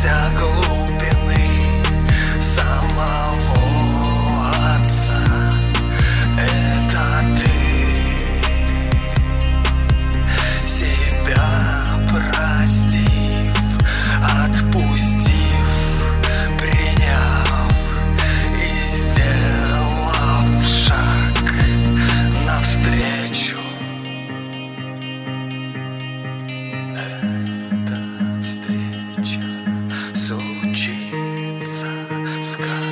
Sako Alaska.